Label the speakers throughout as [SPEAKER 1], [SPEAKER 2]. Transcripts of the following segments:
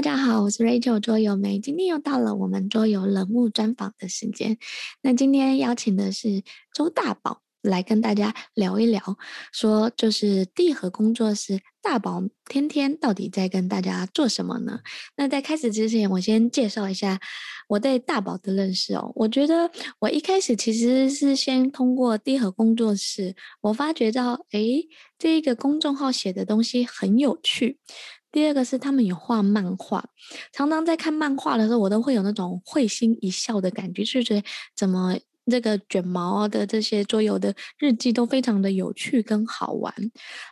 [SPEAKER 1] 大家好，我是 Rachel 桌游妹，今天又到了我们桌游人物专访的时间。那今天邀请的是周大宝来跟大家聊一聊，说就是地核工作室大宝天天到底在跟大家做什么呢？那在开始之前，我先介绍一下我对大宝的认识哦。我觉得我一开始其实是先通过地核工作室，我发觉到，诶，这一个公众号写的东西很有趣。第二个是他们有画漫画，常常在看漫画的时候，我都会有那种会心一笑的感觉，就觉得怎么。这个卷毛的这些桌游的日记都非常的有趣跟好玩，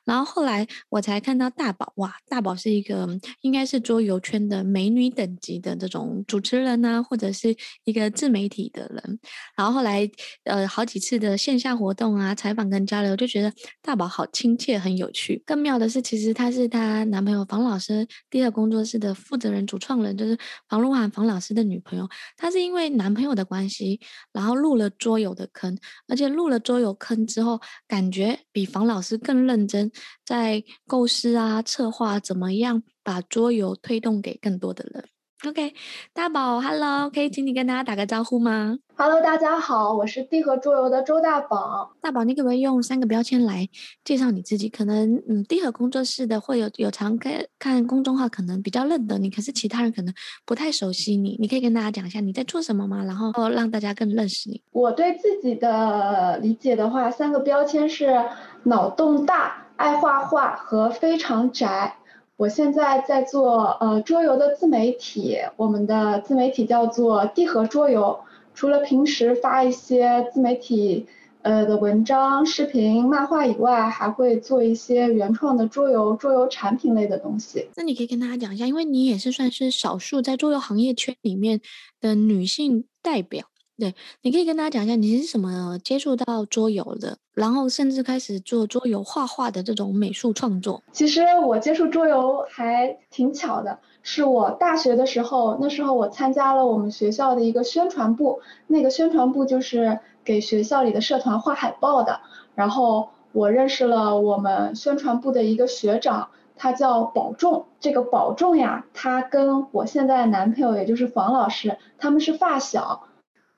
[SPEAKER 1] 然后后来我才看到大宝，哇，大宝是一个应该是桌游圈的美女等级的这种主持人啊，或者是一个自媒体的人。然后后来呃好几次的线下活动啊，采访跟交流，就觉得大宝好亲切，很有趣。更妙的是，其实她是她男朋友房老师第二工作室的负责人、主创人，就是房鹿晗房老师的女朋友。她是因为男朋友的关系，然后录了。桌游的坑，而且入了桌游坑之后，感觉比房老师更认真，在构思啊、策划怎么样把桌游推动给更多的人。OK，大宝，Hello，可以请你跟大家打个招呼吗
[SPEAKER 2] ？Hello，大家好，我是地核桌游的周大宝。
[SPEAKER 1] 大宝，你可不可以用三个标签来介绍你自己？可能嗯，地核工作室的会有有常看看公众号，可能比较认得你，可是其他人可能不太熟悉你。你可以跟大家讲一下你在做什么吗？然后让大家更认识你。
[SPEAKER 2] 我对自己的理解的话，三个标签是脑洞大、爱画画和非常宅。我现在在做呃桌游的自媒体，我们的自媒体叫做地核桌游。除了平时发一些自媒体呃的文章、视频、漫画以外，还会做一些原创的桌游、桌游产品类的东西。
[SPEAKER 1] 那你可以跟大家讲一下，因为你也是算是少数在桌游行业圈里面的女性代表。对，你可以跟大家讲一下你是怎么接触到桌游的，然后甚至开始做桌游画画的这种美术创作。
[SPEAKER 2] 其实我接触桌游还挺巧的，是我大学的时候，那时候我参加了我们学校的一个宣传部，那个宣传部就是给学校里的社团画海报的，然后我认识了我们宣传部的一个学长，他叫保重。这个保重呀，他跟我现在的男朋友，也就是房老师，他们是发小。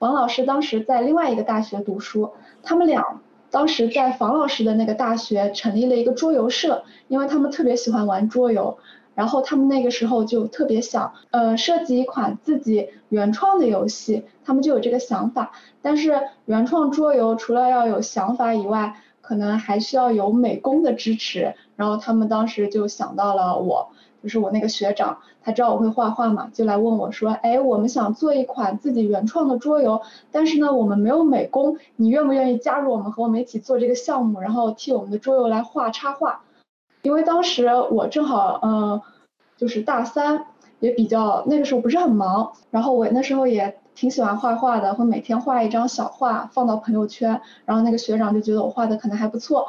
[SPEAKER 2] 王老师当时在另外一个大学读书，他们俩当时在房老师的那个大学成立了一个桌游社，因为他们特别喜欢玩桌游，然后他们那个时候就特别想，呃，设计一款自己原创的游戏，他们就有这个想法。但是原创桌游除了要有想法以外，可能还需要有美工的支持，然后他们当时就想到了我。就是我那个学长，他知道我会画画嘛，就来问我说，哎，我们想做一款自己原创的桌游，但是呢，我们没有美工，你愿不愿意加入我们，和我们一起做这个项目，然后替我们的桌游来画插画？因为当时我正好，嗯、呃，就是大三，也比较那个时候不是很忙，然后我那时候也挺喜欢画画的，会每天画一张小画放到朋友圈，然后那个学长就觉得我画的可能还不错，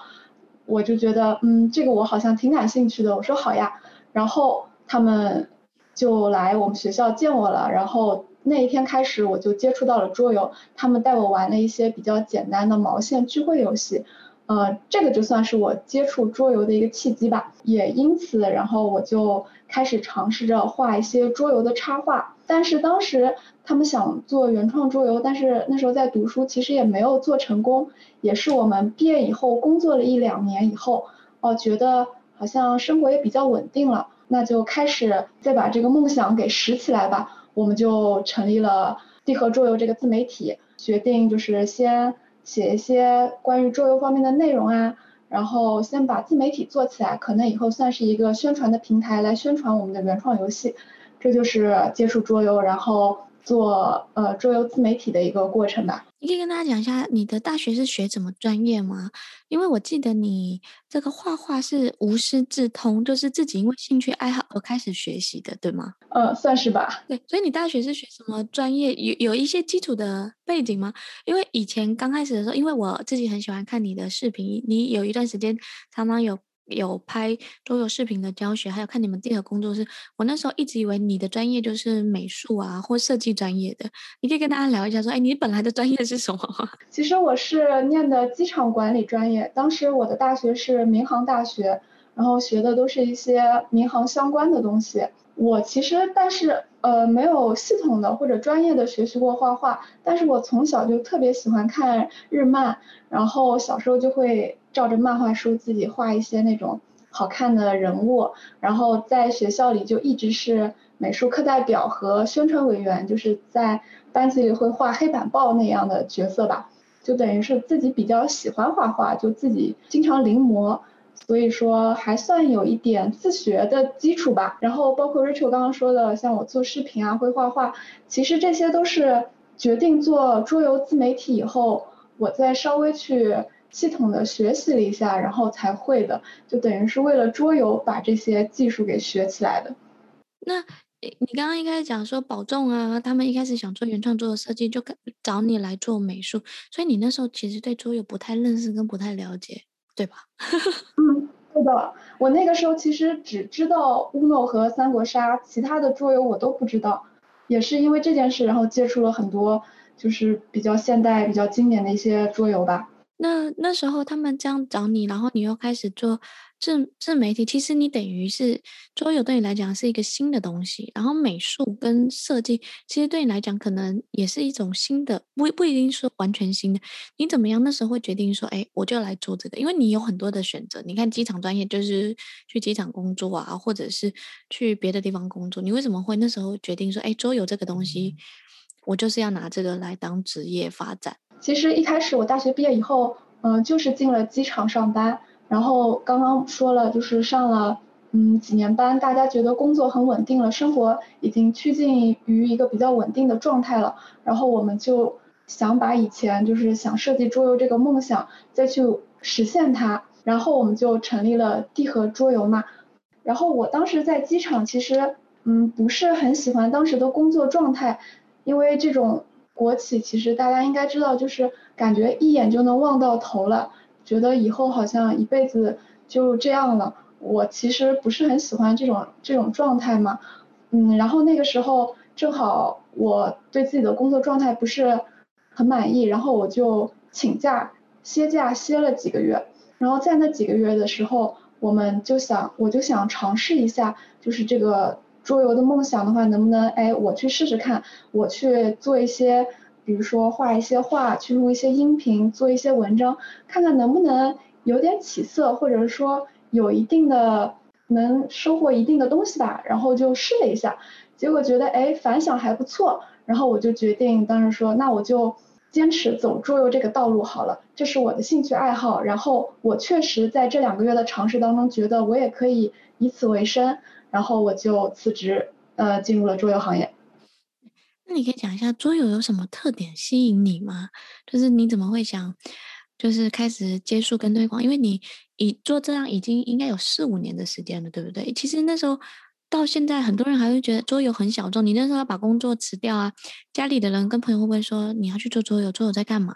[SPEAKER 2] 我就觉得，嗯，这个我好像挺感兴趣的，我说好呀。然后他们就来我们学校见我了，然后那一天开始我就接触到了桌游，他们带我玩了一些比较简单的毛线聚会游戏，呃，这个就算是我接触桌游的一个契机吧。也因此，然后我就开始尝试着画一些桌游的插画。但是当时他们想做原创桌游，但是那时候在读书，其实也没有做成功。也是我们毕业以后工作了一两年以后，哦，觉得。好像生活也比较稳定了，那就开始再把这个梦想给拾起来吧。我们就成立了地核桌游这个自媒体，决定就是先写一些关于桌游方面的内容啊，然后先把自媒体做起来，可能以后算是一个宣传的平台来宣传我们的原创游戏。这就是接触桌游，然后做呃桌游自媒体的一个过程吧。
[SPEAKER 1] 你可以跟大家讲一下你的大学是学什么专业吗？因为我记得你这个画画是无师自通，就是自己因为兴趣爱好而开始学习的，对吗？
[SPEAKER 2] 呃，算是吧。
[SPEAKER 1] 对，所以你大学是学什么专业？有有一些基础的背景吗？因为以前刚开始的时候，因为我自己很喜欢看你的视频，你有一段时间常常有。有拍桌游视频的教学，还有看你们地核工作室。我那时候一直以为你的专业就是美术啊，或设计专业的。你可以跟大家聊一下，说，哎，你本来的专业是什么？
[SPEAKER 2] 其实我是念的机场管理专业，当时我的大学是民航大学，然后学的都是一些民航相关的东西。我其实但是呃没有系统的或者专业的学习过画画，但是我从小就特别喜欢看日漫，然后小时候就会照着漫画书自己画一些那种好看的人物，然后在学校里就一直是美术课代表和宣传委员，就是在班级里会画黑板报那样的角色吧，就等于是自己比较喜欢画画，就自己经常临摹。所以说还算有一点自学的基础吧，然后包括 Rachel 刚刚说的，像我做视频啊，会画画，其实这些都是决定做桌游自媒体以后，我再稍微去系统的学习了一下，然后才会的，就等于是为了桌游把这些技术给学起来的。
[SPEAKER 1] 那你刚刚一开始讲说保重啊，他们一开始想做原创桌的设计，就找你来做美术，所以你那时候其实对桌游不太认识跟不太了解。对吧？
[SPEAKER 2] 嗯，对的。我那个时候其实只知道 Uno 和三国杀，其他的桌游我都不知道。也是因为这件事，然后接触了很多就是比较现代、比较经典的一些桌游吧。
[SPEAKER 1] 那那时候他们这样找你，然后你又开始做。自自媒体，其实你等于是桌游对你来讲是一个新的东西，然后美术跟设计其实对你来讲可能也是一种新的，不不一定说完全新的。你怎么样那时候会决定说，哎，我就来做这个？因为你有很多的选择。你看机场专业就是去机场工作啊，或者是去别的地方工作。你为什么会那时候决定说，哎，桌游这个东西，我就是要拿这个来当职业发展？
[SPEAKER 2] 其实一开始我大学毕业以后，嗯、就是进了机场上班。然后刚刚说了，就是上了嗯几年班，大家觉得工作很稳定了，生活已经趋近于一个比较稳定的状态了。然后我们就想把以前就是想设计桌游这个梦想再去实现它。然后我们就成立了地核桌游嘛。然后我当时在机场其实嗯不是很喜欢当时的工作状态，因为这种国企其实大家应该知道，就是感觉一眼就能望到头了。觉得以后好像一辈子就这样了，我其实不是很喜欢这种这种状态嘛，嗯，然后那个时候正好我对自己的工作状态不是很满意，然后我就请假歇假歇了几个月，然后在那几个月的时候，我们就想我就想尝试一下，就是这个桌游的梦想的话，能不能哎我去试试看，我去做一些。比如说画一些画，去录一些音频，做一些文章，看看能不能有点起色，或者说有一定的能收获一定的东西吧。然后就试了一下，结果觉得哎反响还不错，然后我就决定当时说，那我就坚持走桌游这个道路好了，这是我的兴趣爱好。然后我确实在这两个月的尝试当中，觉得我也可以以此为生，然后我就辞职，呃，进入了桌游行业。
[SPEAKER 1] 那你可以讲一下桌游有什么特点吸引你吗？就是你怎么会想，就是开始接触跟推广？因为你已做这样已经应该有四五年的时间了，对不对？其实那时候到现在，很多人还会觉得桌游很小众。你那时候要把工作辞掉啊，家里的人跟朋友会不会说你要去做桌游？桌游在干嘛？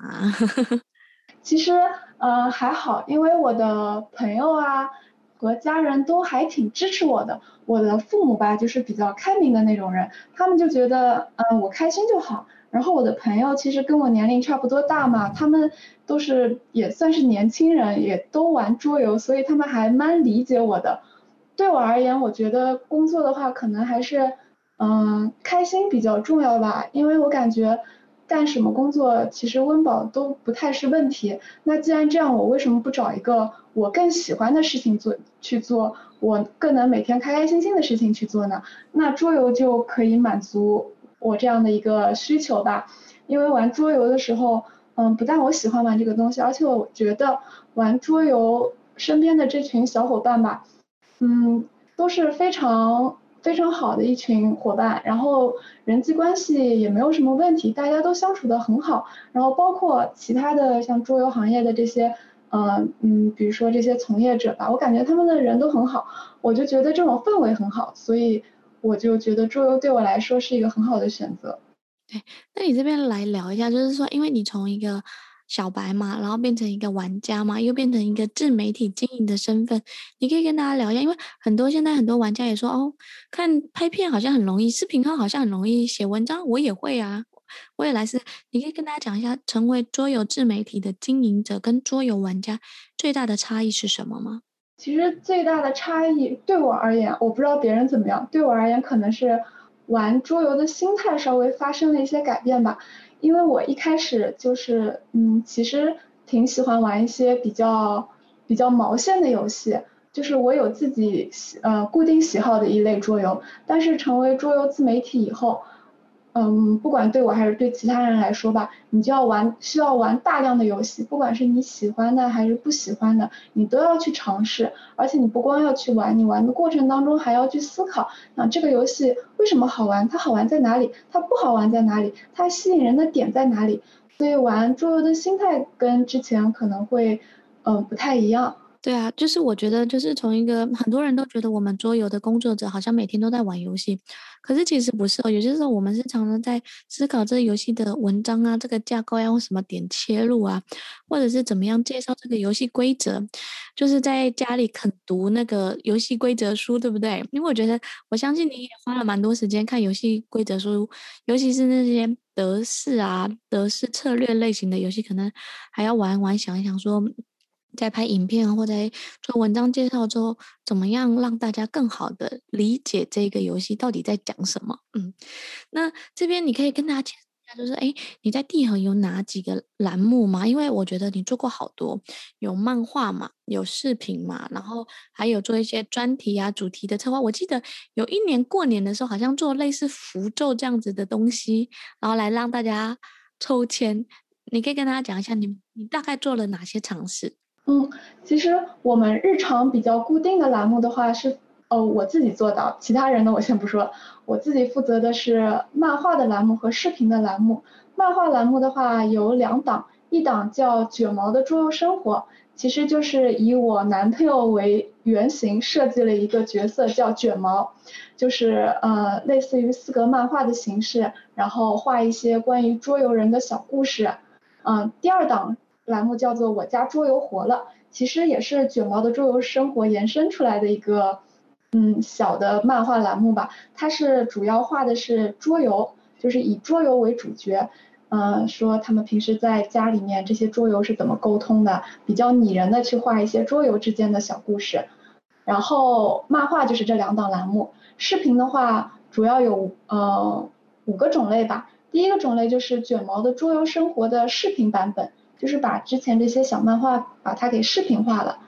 [SPEAKER 2] 其实呃还好，因为我的朋友啊。和家人都还挺支持我的，我的父母吧，就是比较开明的那种人，他们就觉得，嗯，我开心就好。然后我的朋友其实跟我年龄差不多大嘛，他们都是也算是年轻人，也都玩桌游，所以他们还蛮理解我的。对我而言，我觉得工作的话，可能还是，嗯，开心比较重要吧，因为我感觉。干什么工作其实温饱都不太是问题。那既然这样，我为什么不找一个我更喜欢的事情做去做，我更能每天开开心心的事情去做呢？那桌游就可以满足我这样的一个需求吧。因为玩桌游的时候，嗯，不但我喜欢玩这个东西，而且我觉得玩桌游身边的这群小伙伴吧，嗯，都是非常。非常好的一群伙伴，然后人际关系也没有什么问题，大家都相处得很好。然后包括其他的像桌游行业的这些，呃，嗯，比如说这些从业者吧，我感觉他们的人都很好，我就觉得这种氛围很好，所以我就觉得桌游对我来说是一个很好的选择。
[SPEAKER 1] 对，那你这边来聊一下，就是说，因为你从一个。小白嘛，然后变成一个玩家嘛，又变成一个自媒体经营的身份，你可以跟大家聊一下，因为很多现在很多玩家也说哦，看拍片好像很容易，视频号好像很容易，写文章我也会啊，我也来试。你可以跟大家讲一下，成为桌游自媒体的经营者跟桌游玩家最大的差异是什么吗？
[SPEAKER 2] 其实最大的差异对我而言，我不知道别人怎么样，对我而言可能是玩桌游的心态稍微发生了一些改变吧。因为我一开始就是，嗯，其实挺喜欢玩一些比较比较毛线的游戏，就是我有自己呃固定喜好的一类桌游，但是成为桌游自媒体以后。嗯，不管对我还是对其他人来说吧，你就要玩，需要玩大量的游戏，不管是你喜欢的还是不喜欢的，你都要去尝试。而且你不光要去玩，你玩的过程当中还要去思考，那这个游戏为什么好玩？它好玩在哪里？它不好玩在哪里？它吸引人的点在哪里？所以玩桌游的心态跟之前可能会，嗯，不太一样。
[SPEAKER 1] 对啊，就是我觉得，就是从一个很多人都觉得我们桌游的工作者好像每天都在玩游戏，可是其实不是哦。有些时候我们是常常在思考这个游戏的文章啊，这个架构要用什么点切入啊，或者是怎么样介绍这个游戏规则，就是在家里啃读那个游戏规则书，对不对？因为我觉得，我相信你也花了蛮多时间看游戏规则书，尤其是那些德式啊、德式策略类型的游戏，可能还要玩玩，想一想说。在拍影片或者做文章介绍之后，怎么样让大家更好的理解这个游戏到底在讲什么？嗯，那这边你可以跟大家讲一下，就是哎，你在地合有哪几个栏目吗？因为我觉得你做过好多，有漫画嘛，有视频嘛，然后还有做一些专题啊、主题的策划。我记得有一年过年的时候，好像做类似符咒这样子的东西，然后来让大家抽签。你可以跟大家讲一下，你你大概做了哪些尝试？
[SPEAKER 2] 嗯，其实我们日常比较固定的栏目的话是，呃，我自己做的，其他人呢我先不说，我自己负责的是漫画的栏目和视频的栏目。漫画栏目的话有两档，一档叫卷毛的桌游生活，其实就是以我男朋友为原型设计了一个角色叫卷毛，就是呃类似于四格漫画的形式，然后画一些关于桌游人的小故事。嗯、第二档。栏目叫做我家桌游活了，其实也是卷毛的桌游生活延伸出来的一个，嗯，小的漫画栏目吧。它是主要画的是桌游，就是以桌游为主角，嗯、说他们平时在家里面这些桌游是怎么沟通的，比较拟人的去画一些桌游之间的小故事。然后漫画就是这两档栏目，视频的话主要有呃五个种类吧。第一个种类就是卷毛的桌游生活的视频版本。就是把之前这些小漫画把它给视频化了，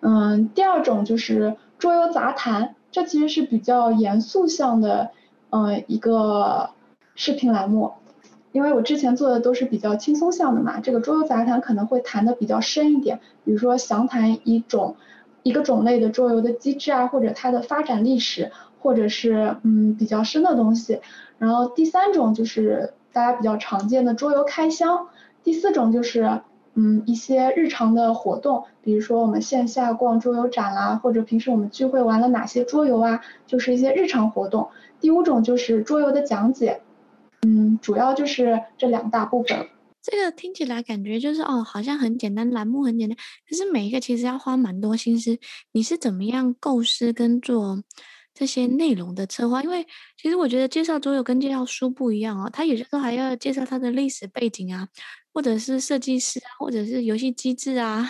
[SPEAKER 2] 嗯，第二种就是桌游杂谈，这其实是比较严肃向的，嗯，一个视频栏目，因为我之前做的都是比较轻松向的嘛，这个桌游杂谈可能会谈的比较深一点，比如说详谈一种一个种类的桌游的机制啊，或者它的发展历史，或者是嗯比较深的东西，然后第三种就是大家比较常见的桌游开箱。第四种就是，嗯，一些日常的活动，比如说我们线下逛桌游展啦，或者平时我们聚会玩了哪些桌游啊，就是一些日常活动。第五种就是桌游的讲解，嗯，主要就是这两大部分。
[SPEAKER 1] 这个听起来感觉就是哦，好像很简单，栏目很简单，可是每一个其实要花蛮多心思。你是怎么样构思跟做这些内容的策划？因为其实我觉得介绍桌游跟介绍书不一样哦，它有些时候还要介绍它的历史背景啊。或者是设计师啊，或者是游戏机制啊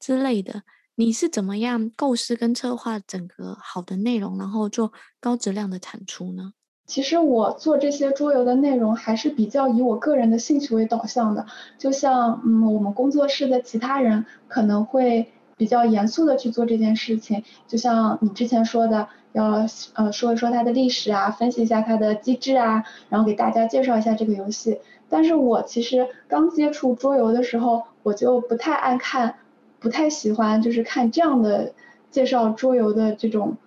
[SPEAKER 1] 之类的，你是怎么样构思跟策划整个好的内容，然后做高质量的产出呢？
[SPEAKER 2] 其实我做这些桌游的内容还是比较以我个人的兴趣为导向的，就像嗯，我们工作室的其他人可能会比较严肃的去做这件事情，就像你之前说的，要呃说一说它的历史啊，分析一下它的机制啊，然后给大家介绍一下这个游戏。但是我其实刚接触桌游的时候，我就不太爱看，不太喜欢就是看这样的介绍桌游的这种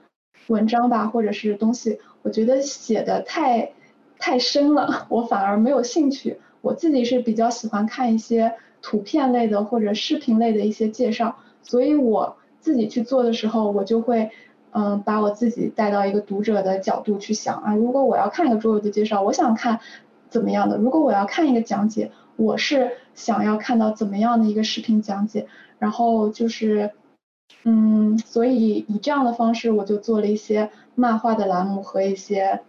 [SPEAKER 2] 文章吧，或者是东西，我觉得写的太太深了，我反而没有兴趣。我自己是比较喜欢看一些图片类的或者视频类的一些介绍，所以我自己去做的时候，我就会嗯把我自己带到一个读者的角度去想啊，如果我要看一个桌游的介绍，我想看。怎么样的？如果我要看一个讲解，我是想要看到怎么样的一个视频讲解，然后就是，嗯，所以以这样的方式，我就做了一些漫画的栏目和一些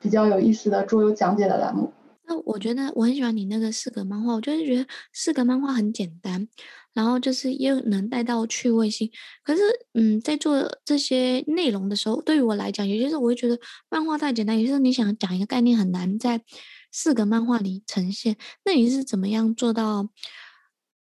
[SPEAKER 2] 比较有意思的桌游讲解的栏目。
[SPEAKER 1] 那我觉得我很喜欢你那个四格漫画，我就是觉得四格漫画很简单，然后就是又能带到趣味性。可是，嗯，在做这些内容的时候，对于我来讲，有些时候我会觉得漫画太简单，有些时候你想讲一个概念很难在四个漫画里呈现。那你是怎么样做到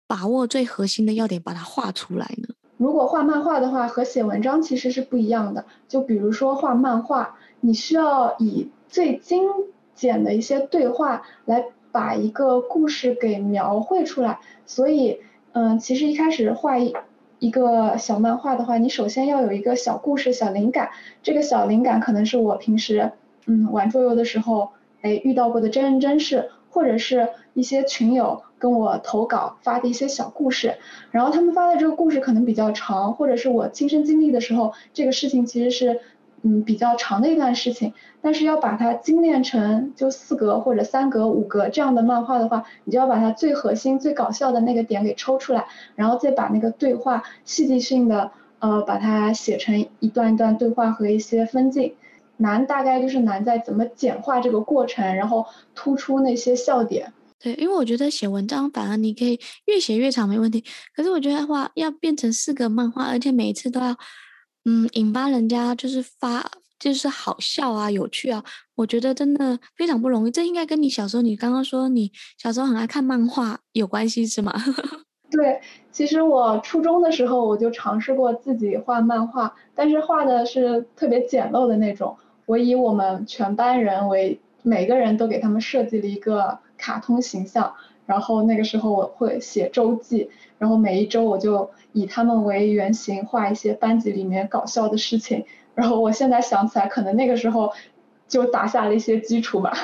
[SPEAKER 1] 把握最核心的要点，把它画出来呢？
[SPEAKER 2] 如果画漫画的话，和写文章其实是不一样的。就比如说画漫画，你需要以最精简的一些对话来把一个故事给描绘出来，所以，嗯，其实一开始画一一个小漫画的话，你首先要有一个小故事、小灵感。这个小灵感可能是我平时，嗯，玩桌游的时候，哎，遇到过的真人真事，或者是一些群友跟我投稿发的一些小故事，然后他们发的这个故事可能比较长，或者是我亲身经历的时候，这个事情其实是。嗯，比较长的一段事情，但是要把它精炼成就四格或者三格、五格这样的漫画的话，你就要把它最核心、最搞笑的那个点给抽出来，然后再把那个对话戏剧性的呃把它写成一段一段对话和一些分镜。难大概就是难在怎么简化这个过程，然后突出那些笑点。
[SPEAKER 1] 对，因为我觉得写文章反而你可以越写越长没问题，可是我觉得的话要变成四个漫画，而且每一次都要。嗯，引发人家就是发，就是好笑啊，有趣啊，我觉得真的非常不容易。这应该跟你小时候，你刚刚说你小时候很爱看漫画有关系是吗？
[SPEAKER 2] 对，其实我初中的时候我就尝试过自己画漫画，但是画的是特别简陋的那种。我以我们全班人为，每个人都给他们设计了一个卡通形象。然后那个时候我会写周记，然后每一周我就以他们为原型画一些班级里面搞笑的事情。然后我现在想起来，可能那个时候就打下了一些基础吧。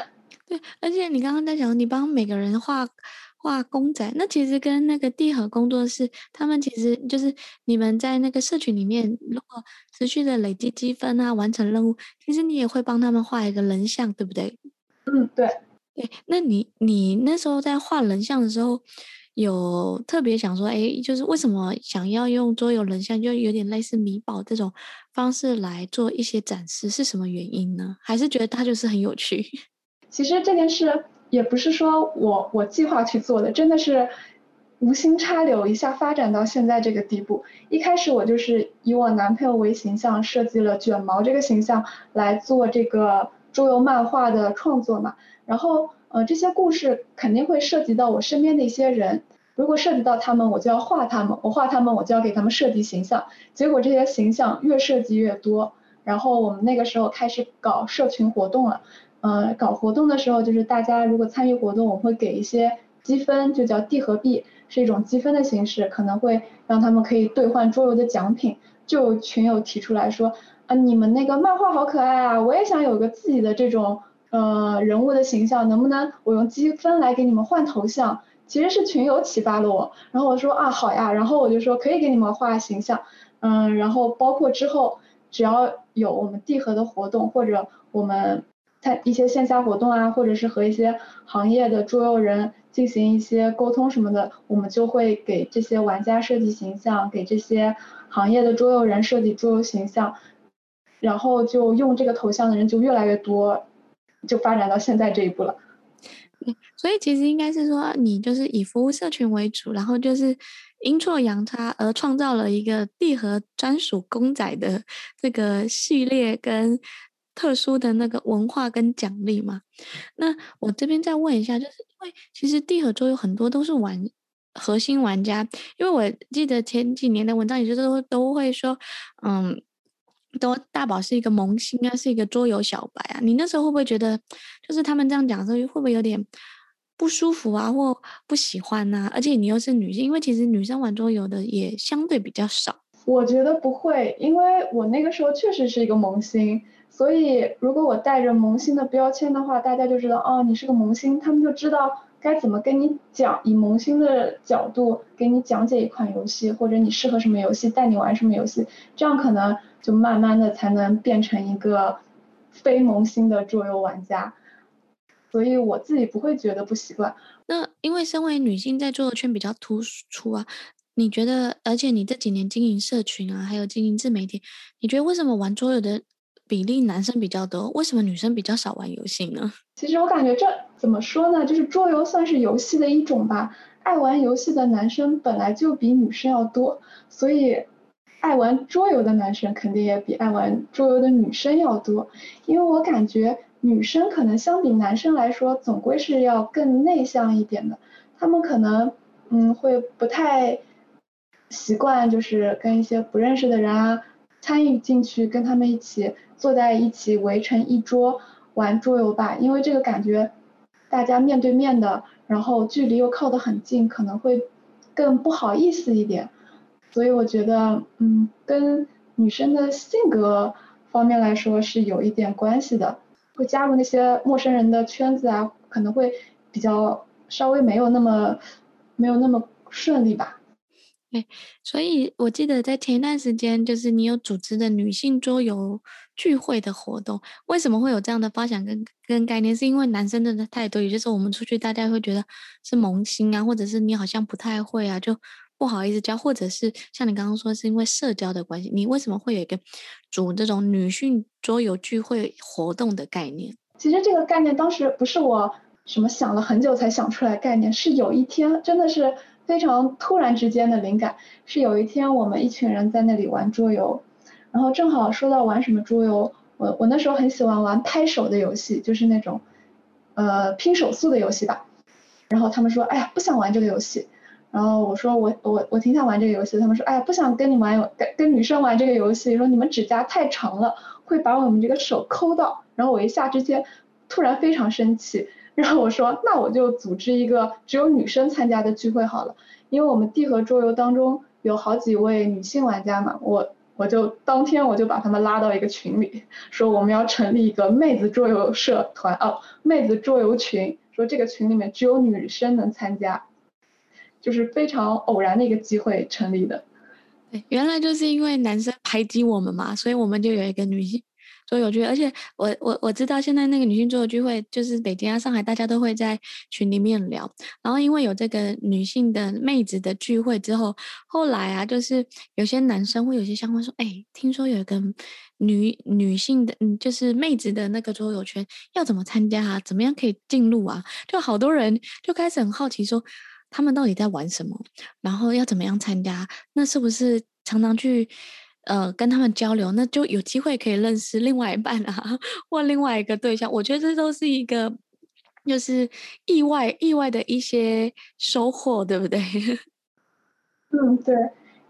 [SPEAKER 1] 对，而且你刚刚在讲，你帮每个人画画公仔，那其实跟那个地核工作室，他们其实就是你们在那个社群里面，如果持续的累积积分啊，完成任务，其实你也会帮他们画一个人像，对不对？
[SPEAKER 2] 嗯，对。
[SPEAKER 1] 对，那你你那时候在画人像的时候，有特别想说，哎，就是为什么想要用桌游人像，就有点类似米宝这种方式来做一些展示，是什么原因呢？还是觉得它就是很有趣？
[SPEAKER 2] 其实这件事也不是说我我计划去做的，真的是无心插柳一下发展到现在这个地步。一开始我就是以我男朋友为形象，设计了卷毛这个形象来做这个桌游漫画的创作嘛。然后，呃，这些故事肯定会涉及到我身边的一些人。如果涉及到他们，我就要画他们；我画他们，我就要给他们设计形象。结果这些形象越设计越多。然后我们那个时候开始搞社群活动了。呃，搞活动的时候，就是大家如果参与活动，我会给一些积分，就叫地核币，是一种积分的形式，可能会让他们可以兑换桌游的奖品。就群友提出来说，啊，你们那个漫画好可爱啊，我也想有个自己的这种。呃，人物的形象能不能我用积分来给你们换头像？其实是群友启发了我，然后我说啊好呀，然后我就说可以给你们画形象，嗯，然后包括之后只要有我们地核的活动或者我们在一些线下活动啊，或者是和一些行业的桌游人进行一些沟通什么的，我们就会给这些玩家设计形象，给这些行业的桌游人设计桌游形象，然后就用这个头像的人就越来越多。就发展到现在这一步了，
[SPEAKER 1] 所以其实应该是说，你就是以服务社群为主，然后就是阴错阳差而创造了一个地核专属公仔的这个系列跟特殊的那个文化跟奖励嘛。那我这边再问一下，就是因为其实地核桌有很多都是玩核心玩家，因为我记得前几年的文章也就是都都会说，嗯。都大宝是一个萌新啊，是一个桌游小白啊。你那时候会不会觉得，就是他们这样讲的时候，会不会有点不舒服啊，或不喜欢呐、而且你又是女性，因为其实女生玩桌游的也相对比较少。
[SPEAKER 2] 我觉得不会，因为我那个时候确实是一个萌新，所以如果我带着萌新的标签的话，大家就知道哦，你是个萌新，他们就知道该怎么跟你讲，以萌新的角度给你讲解一款游戏，或者你适合什么游戏，带你玩什么游戏，这样可能。就慢慢的才能变成一个非萌新的桌游玩家，所以我自己不会觉得不习惯。
[SPEAKER 1] 那因为身为女性在桌游圈比较突出啊，你觉得？而且你这几年经营社群啊，还有经营自媒体，你觉得为什么玩桌游的比例男生比较多，为什么女生比较少玩游戏呢？
[SPEAKER 2] 其实我感觉这怎么说呢？就是桌游算是游戏的一种吧。爱玩游戏的男生本来就比女生要多，所以爱玩桌游的男生肯定也比爱玩桌游的女生要多。因为我感觉女生可能相比男生来说，总归是要更内向一点的。他们可能嗯会不太习惯，就是跟一些不认识的人啊参与进去，跟他们一起坐在一起围成一桌玩桌游吧。因为这个感觉，大家面对面的。然后距离又靠得很近，可能会更不好意思一点，所以我觉得，嗯，跟女生的性格方面来说是有一点关系的。会加入那些陌生人的圈子啊，可能会比较稍微没有那么没有那么顺利吧。
[SPEAKER 1] 对，所以我记得在前一段时间，就是你有组织的女性桌游聚会的活动，为什么会有这样的发想跟跟概念？是因为男生真的太多，有些时候我们出去，大家会觉得是萌新啊，或者是你好像不太会啊，就不好意思教，或者是像你刚刚说，是因为社交的关系，你为什么会有一个组这种女性桌游聚会活动的概念？
[SPEAKER 2] 其实这个概念当时不是我什么想了很久才想出来概念，是有一天真的是。非常突然之间的灵感，是有一天我们一群人在那里玩桌游，然后正好说到玩什么桌游，我我那时候很喜欢玩拍手的游戏，就是那种，呃拼手速的游戏吧。然后他们说，哎呀不想玩这个游戏，然后我说我我我挺想玩这个游戏，他们说，哎呀不想跟你玩跟女生玩这个游戏，说你们指甲太长了，会把我们这个手抠到。然后我一下之间突然非常生气。然后我说，那我就组织一个只有女生参加的聚会好了，因为我们地核桌游当中有好几位女性玩家嘛，我我就当天我就把她们拉到一个群里，说我们要成立一个妹子桌游社团哦，妹子桌游群，说这个群里面只有女生能参加，就是非常偶然的一个机会成立的。
[SPEAKER 1] 对，原来就是因为男生排挤我们嘛，所以我们就有一个女性。桌游聚会，而且我我我知道现在那个女性桌游聚会，就是北京啊、上海，大家都会在群里面聊。然后因为有这个女性的妹子的聚会之后，后来啊，就是有些男生会有些相关说，哎，听说有一个女女性的，嗯，就是妹子的那个桌游圈，要怎么参加啊？怎么样可以进入啊？就好多人就开始很好奇说，他们到底在玩什么？然后要怎么样参加？那是不是常常去？呃，跟他们交流，那就有机会可以认识另外一半啊，或另外一个对象。我觉得这都是一个，就是意外、意外的一些收获，对不对？
[SPEAKER 2] 嗯，对，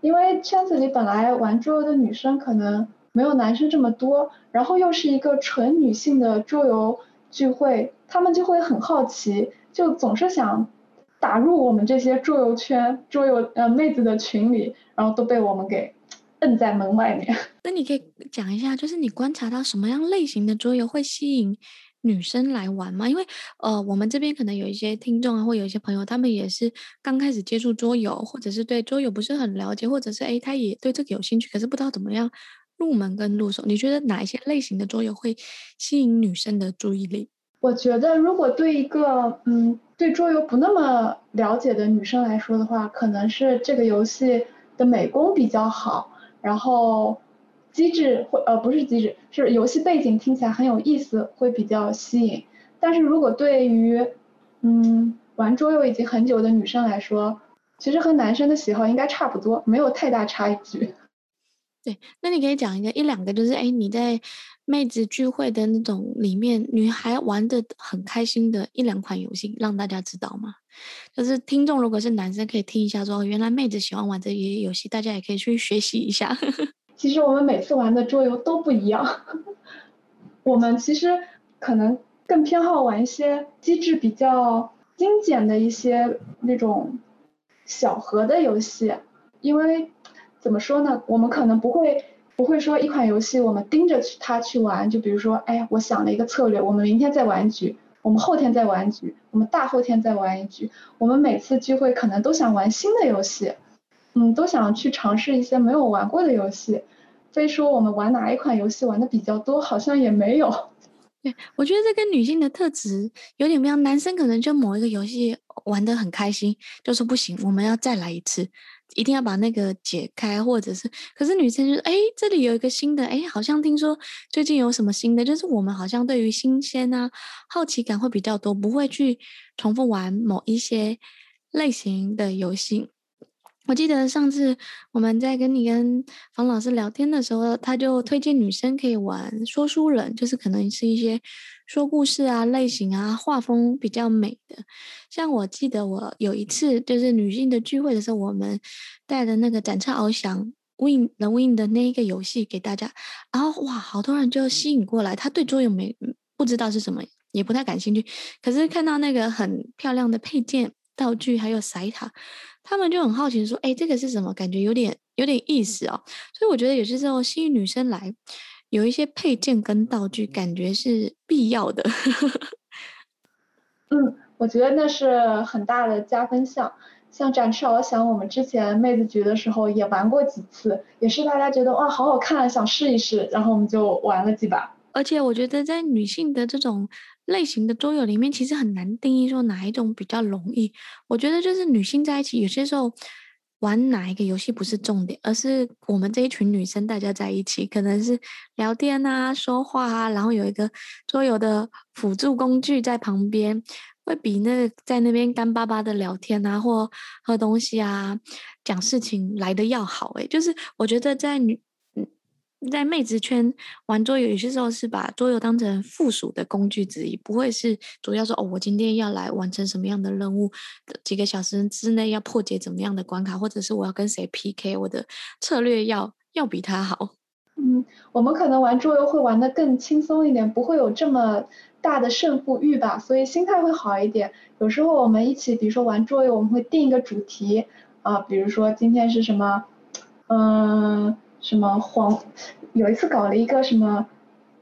[SPEAKER 2] 因为圈子里本来玩桌游的女生可能没有男生这么多，然后又是一个纯女性的桌游聚会，他们就会很好奇，就总是想打入我们这些桌游圈、桌游呃妹子的群里，然后都被我们给。愣在门外面。
[SPEAKER 1] 那你可以讲一下，就是你观察到什么样类型的桌游会吸引女生来玩吗？因为呃，我们这边可能有一些听众啊，或有一些朋友，他们也是刚开始接触桌游，或者是对桌游不是很了解，或者是诶，他也对这个有兴趣，可是不知道怎么样入门跟入手。你觉得哪一些类型的桌游会吸引女生的注意力？
[SPEAKER 2] 我觉得，如果对一个嗯对桌游不那么了解的女生来说的话，可能是这个游戏的美工比较好。然后机制会呃不是机制，是游戏背景听起来很有意思，会比较吸引。但是如果对于嗯玩桌游已经很久的女生来说，其实和男生的喜好应该差不多，没有太大差距。
[SPEAKER 1] 对，那你可以讲一个一两个，就是哎你在妹子聚会的那种里面，女孩玩的很开心的一两款游戏，让大家知道吗？就是听众如果是男生，可以听一下说，原来妹子喜欢玩这些游戏，大家也可以去学习一下。
[SPEAKER 2] 其实我们每次玩的桌游都不一样，我们其实可能更偏好玩一些机制比较精简的一些那种小盒的游戏，因为怎么说呢，我们可能不会不会说一款游戏我们盯着去它去玩，就比如说，哎，我想了一个策略，我们明天再玩一局。我们后天再玩一局，我们大后天再玩一局。我们每次聚会可能都想玩新的游戏，嗯，都想去尝试一些没有玩过的游戏。非说我们玩哪一款游戏玩的比较多，好像也没有。
[SPEAKER 1] 对，我觉得这跟女性的特质有点不一样。男生可能就某一个游戏玩得很开心，就说不行，我们要再来一次，一定要把那个解开，或者是，可是女生就是，哎，这里有一个新的，哎，好像听说最近有什么新的，就是我们好像对于新鲜啊，好奇感会比较多，不会去重复玩某一些类型的游戏。我记得上次我们在跟你跟房老师聊天的时候，他就推荐女生可以玩说书人，就是可能是一些说故事啊类型啊，画风比较美的。像我记得我有一次就是女性的聚会的时候，我们带的那个展翅翱翔 Win 能 Win 的那一个游戏给大家，然后哇，好多人就吸引过来。他对桌游没不知道是什么，也不太感兴趣，可是看到那个很漂亮的配件道具还有骰塔。他们就很好奇说：“哎，这个是什么？感觉有点有点意思哦。”所以我觉得也是这种吸引女生来，有一些配件跟道具，感觉是必要的。
[SPEAKER 2] 嗯，我觉得那是很大的加分项。像展翅翱翔，我们之前妹子局的时候也玩过几次，也是大家觉得哇好好看，想试一试，然后我们就玩了几把。
[SPEAKER 1] 而且我觉得在女性的这种。类型的桌游里面，其实很难定义说哪一种比较容易。我觉得就是女性在一起，有些时候玩哪一个游戏不是重点，而是我们这一群女生大家在一起，可能是聊天啊、说话啊，然后有一个桌游的辅助工具在旁边，会比那在那边干巴巴的聊天啊，或喝东西啊、讲事情来的要好。诶，就是我觉得在女。在妹子圈玩桌游，有些时候是把桌游当成附属的工具之一，不会是主要说哦，我今天要来完成什么样的任务，几个小时之内要破解怎么样的关卡，或者是我要跟谁 PK，我的策略要要比他好。
[SPEAKER 2] 嗯，我们可能玩桌游会玩得更轻松一点，不会有这么大的胜负欲吧，所以心态会好一点。有时候我们一起，比如说玩桌游，我们会定一个主题啊，比如说今天是什么，嗯。什么黄，有一次搞了一个什么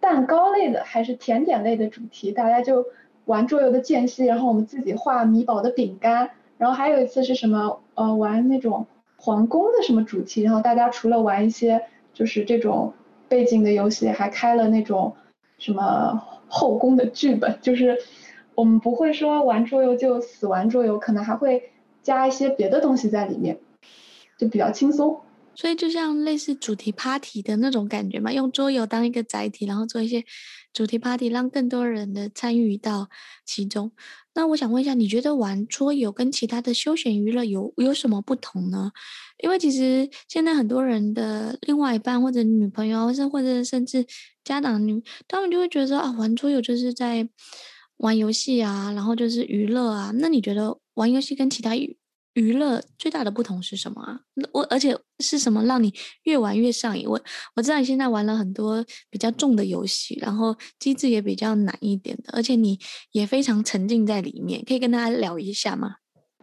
[SPEAKER 2] 蛋糕类的还是甜点类的主题，大家就玩桌游的间隙，然后我们自己画米宝的饼干，然后还有一次是什么呃玩那种皇宫的什么主题，然后大家除了玩一些就是这种背景的游戏，还开了那种什么后宫的剧本，就是我们不会说玩桌游就死玩桌游，可能还会加一些别的东西在里面，就比较轻松。
[SPEAKER 1] 所以就像类似主题 party 的那种感觉嘛，用桌游当一个载体，然后做一些主题 party，让更多人的参与到其中。那我想问一下，你觉得玩桌游跟其他的休闲娱乐有有什么不同呢？因为其实现在很多人的另外一半或者女朋友，或者或者甚至家长女，他们就会觉得啊，玩桌游就是在玩游戏啊，然后就是娱乐啊。那你觉得玩游戏跟其他娱娱乐最大的不同是什么啊？我而且是什么让你越玩越上瘾？我我知道你现在玩了很多比较重的游戏，然后机制也比较难一点的，而且你也非常沉浸在里面，可以跟大家聊一下吗？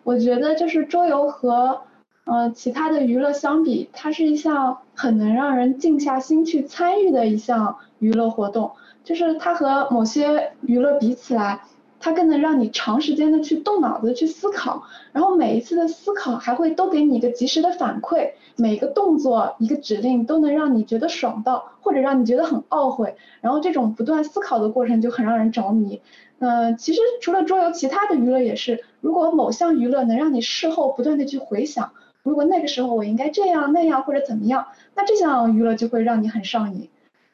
[SPEAKER 2] 我觉得就是桌游和呃其他的娱乐相比，它是一项很能让人静下心去参与的一项娱乐活动，就是它和某些娱乐比起来。它更能让你长时间的去动脑子去思考，然后每一次的思考还会都给你一个及时的反馈，每一个动作一个指令都能让你觉得爽到，或者让你觉得很懊悔，然后这种不断思考的过程就很让人着迷。嗯、其实除了桌游，其他的娱乐也是，如果某项娱乐能让你事后不断的去回想，如果那个时候我应该这样那样或者怎么样，那这项娱乐就会让你很上瘾。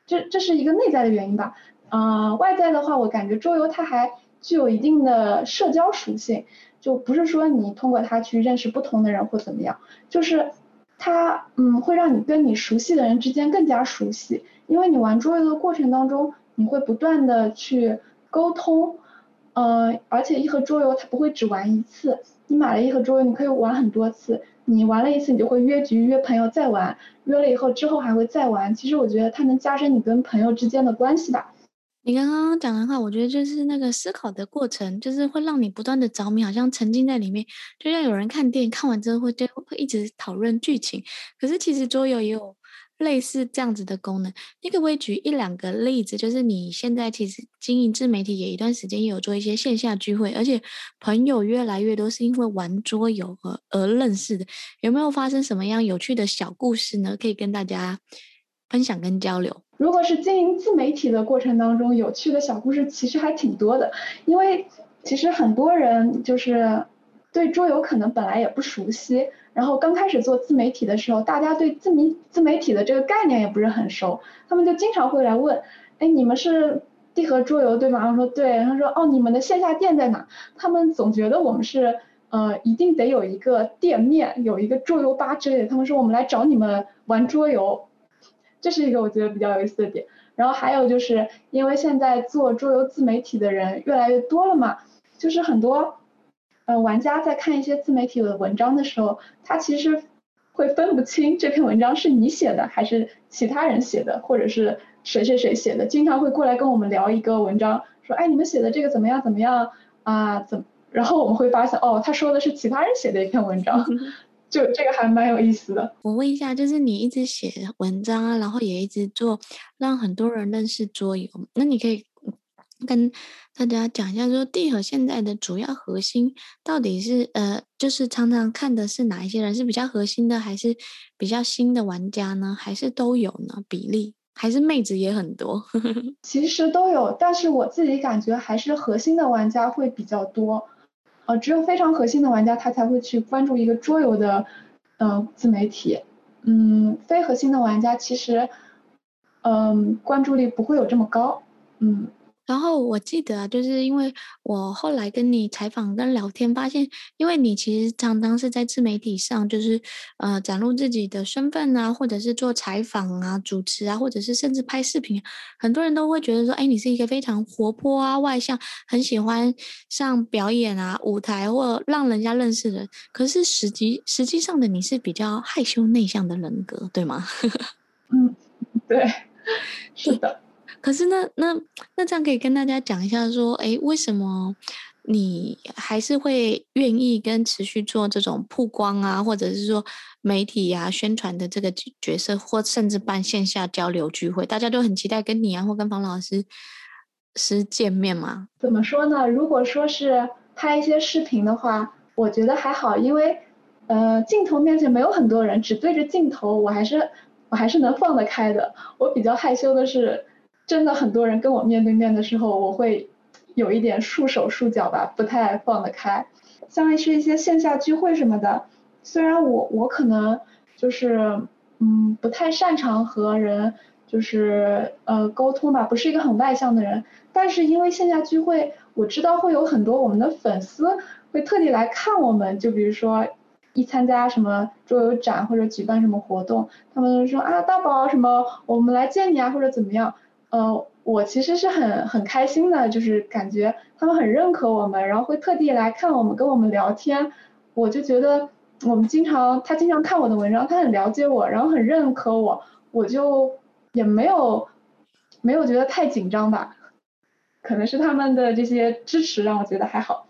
[SPEAKER 2] 这这是一个内在的原因吧？啊、外在的话，我感觉桌游它还。具有一定的社交属性，就不是说你通过它去认识不同的人或怎么样，就是它嗯会让你跟你熟悉的人之间更加熟悉，因为你玩桌游的过程当中，你会不断的去沟通，呃，而且一盒桌游它不会只玩一次，你买了一盒桌游你可以玩很多次，你玩了一次你就会约局约朋友再玩，约了以后之后还会再玩，其实我觉得它能加深你跟朋友之间的关系吧。
[SPEAKER 1] 你刚刚讲的话，我觉得就是那个思考的过程，就是会让你不断的着迷，好像沉浸在里面，就像有人看电影，看完之后会就会一直讨论剧情。可是其实桌游也有类似这样子的功能。你可不可以举一两个例子？就是你现在其实经营自媒体也一段时间，也有做一些线下聚会，而且朋友越来越多是因为玩桌游而而认识的。有没有发生什么样有趣的小故事呢？可以跟大家分享跟交流。
[SPEAKER 2] 如果是经营自媒体的过程当中，有趣的小故事其实还挺多的，因为其实很多人就是对桌游可能本来也不熟悉，然后刚开始做自媒体的时候，大家对自媒自媒体的这个概念也不是很熟，他们就经常会来问，哎，你们是地和桌游对吗？我说对，他说哦，你们的线下店在哪？他们总觉得我们是呃一定得有一个店面，有一个桌游吧之类的，他们说我们来找你们玩桌游，这是一个我觉得比较有意思的点。然后还有就是因为现在做桌游自媒体的人越来越多了嘛，就是很多，呃，玩家在看一些自媒体的文章的时候，他其实会分不清这篇文章是你写的还是其他人写的，或者是谁谁谁写的，经常会过来跟我们聊一个文章，说，哎，你们写的这个怎么样怎么样啊？怎么？然后我们会发现，哦，他说的是其他人写的一篇文章。就这个还蛮有意思的。
[SPEAKER 1] 我问一下，就是你一直写文章啊，然后也一直做，让很多人认识桌游。那你可以跟大家讲一下，说地和现在的主要核心到底是呃，就是常常看的是哪一些人是比较核心的，还是比较新的玩家呢？还是都有呢？比例还是妹子也很多？
[SPEAKER 2] 其实都有，但是我自己感觉还是核心的玩家会比较多。呃，只有非常核心的玩家，他才会去关注一个桌游的，呃，自媒体。嗯，非核心的玩家其实，嗯、关注力不会有这么高。嗯。
[SPEAKER 1] 然后我记得啊，就是因为我后来跟你采访跟聊天，发现，因为你其实常常是在自媒体上，就是呃展露自己的身份啊，或者是做采访啊、主持啊，或者是甚至拍视频，很多人都会觉得说，哎，你是一个非常活泼啊、外向，很喜欢上表演啊、舞台或让人家认识的。可是实际实际上的你是比较害羞内向的人格，对吗？
[SPEAKER 2] 嗯，对，是的。
[SPEAKER 1] 可是那那那这样可以跟大家讲一下，说，哎，为什么你还是会愿意跟持续做这种曝光啊，或者是说媒体啊宣传的这个角色，或甚至办线下交流聚会，大家都很期待跟你啊或跟方老师是见面吗？
[SPEAKER 2] 怎么说呢？如果说是拍一些视频的话，我觉得还好，因为呃镜头面前没有很多人，只对着镜头，我还是我还是能放得开的。我比较害羞的是。真的很多人跟我面对面的时候，我会有一点束手束脚吧，不太放得开。像是一些线下聚会什么的，虽然我我可能就是嗯不太擅长和人就是呃沟通吧，不是一个很外向的人，但是因为线下聚会，我知道会有很多我们的粉丝会特地来看我们，就比如说一参加什么桌游展或者举办什么活动，他们就说啊大宝什么我们来见你啊或者怎么样。呃，我其实是很很开心的，就是感觉他们很认可我们，然后会特地来看我们，跟我们聊天。我就觉得我们经常，他经常看我的文章，他很了解我，然后很认可我，我就也没有没有觉得太紧张吧。可能是他们的这些支持让我觉得还好。